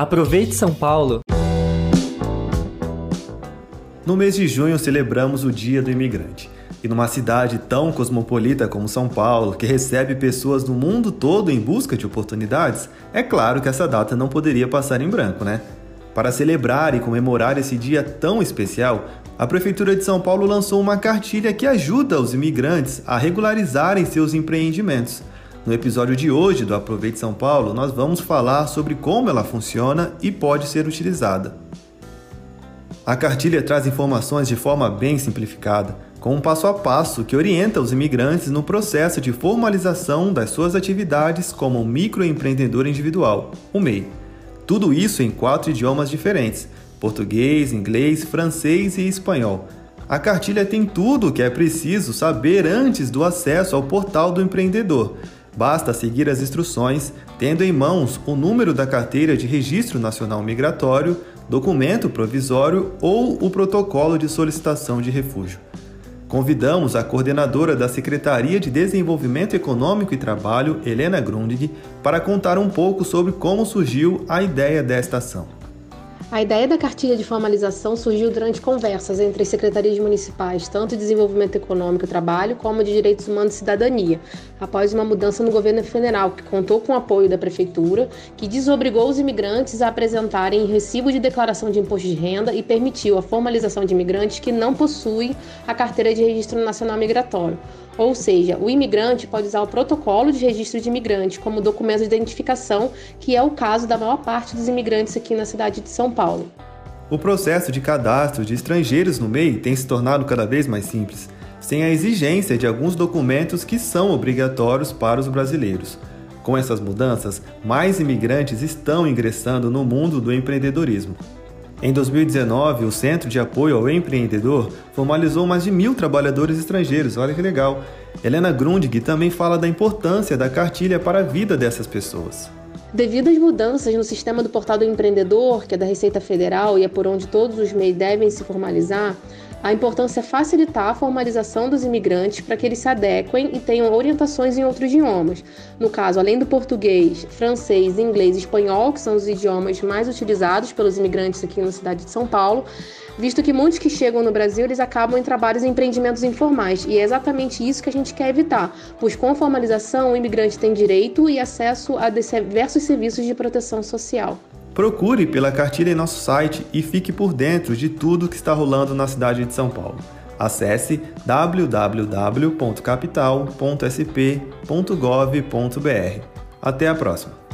Aproveite São Paulo! No mês de junho celebramos o Dia do Imigrante. E numa cidade tão cosmopolita como São Paulo, que recebe pessoas do mundo todo em busca de oportunidades, é claro que essa data não poderia passar em branco, né? Para celebrar e comemorar esse dia tão especial, a Prefeitura de São Paulo lançou uma cartilha que ajuda os imigrantes a regularizarem seus empreendimentos. No episódio de hoje do Aproveite São Paulo, nós vamos falar sobre como ela funciona e pode ser utilizada. A cartilha traz informações de forma bem simplificada, com um passo a passo que orienta os imigrantes no processo de formalização das suas atividades como microempreendedor individual, o MEI. Tudo isso em quatro idiomas diferentes: português, inglês, francês e espanhol. A cartilha tem tudo o que é preciso saber antes do acesso ao portal do empreendedor Basta seguir as instruções, tendo em mãos o número da carteira de Registro Nacional Migratório, documento provisório ou o protocolo de solicitação de refúgio. Convidamos a coordenadora da Secretaria de Desenvolvimento Econômico e Trabalho, Helena Grundig, para contar um pouco sobre como surgiu a ideia desta ação. A ideia da cartilha de formalização surgiu durante conversas entre as secretarias municipais, tanto de desenvolvimento econômico e trabalho, como de direitos humanos e cidadania, após uma mudança no governo federal, que contou com o apoio da prefeitura, que desobrigou os imigrantes a apresentarem recibo de declaração de imposto de renda e permitiu a formalização de imigrantes que não possuem a carteira de registro nacional migratório. Ou seja, o imigrante pode usar o protocolo de registro de imigrante como documento de identificação, que é o caso da maior parte dos imigrantes aqui na cidade de São Paulo. O processo de cadastro de estrangeiros no MEI tem se tornado cada vez mais simples, sem a exigência de alguns documentos que são obrigatórios para os brasileiros. Com essas mudanças, mais imigrantes estão ingressando no mundo do empreendedorismo. Em 2019, o Centro de Apoio ao Empreendedor formalizou mais de mil trabalhadores estrangeiros. Olha que legal! Helena Grundig também fala da importância da cartilha para a vida dessas pessoas. Devido às mudanças no sistema do Portal do Empreendedor, que é da Receita Federal e é por onde todos os MEI devem se formalizar, a importância é facilitar a formalização dos imigrantes para que eles se adequem e tenham orientações em outros idiomas. No caso, além do português, francês, inglês e espanhol, que são os idiomas mais utilizados pelos imigrantes aqui na cidade de São Paulo, visto que muitos que chegam no Brasil eles acabam em trabalhos e empreendimentos informais, e é exatamente isso que a gente quer evitar, pois com a formalização o imigrante tem direito e acesso a diversos serviços de proteção social. Procure pela cartilha em nosso site e fique por dentro de tudo que está rolando na cidade de São Paulo. Acesse www.capital.sp.gov.br. Até a próxima!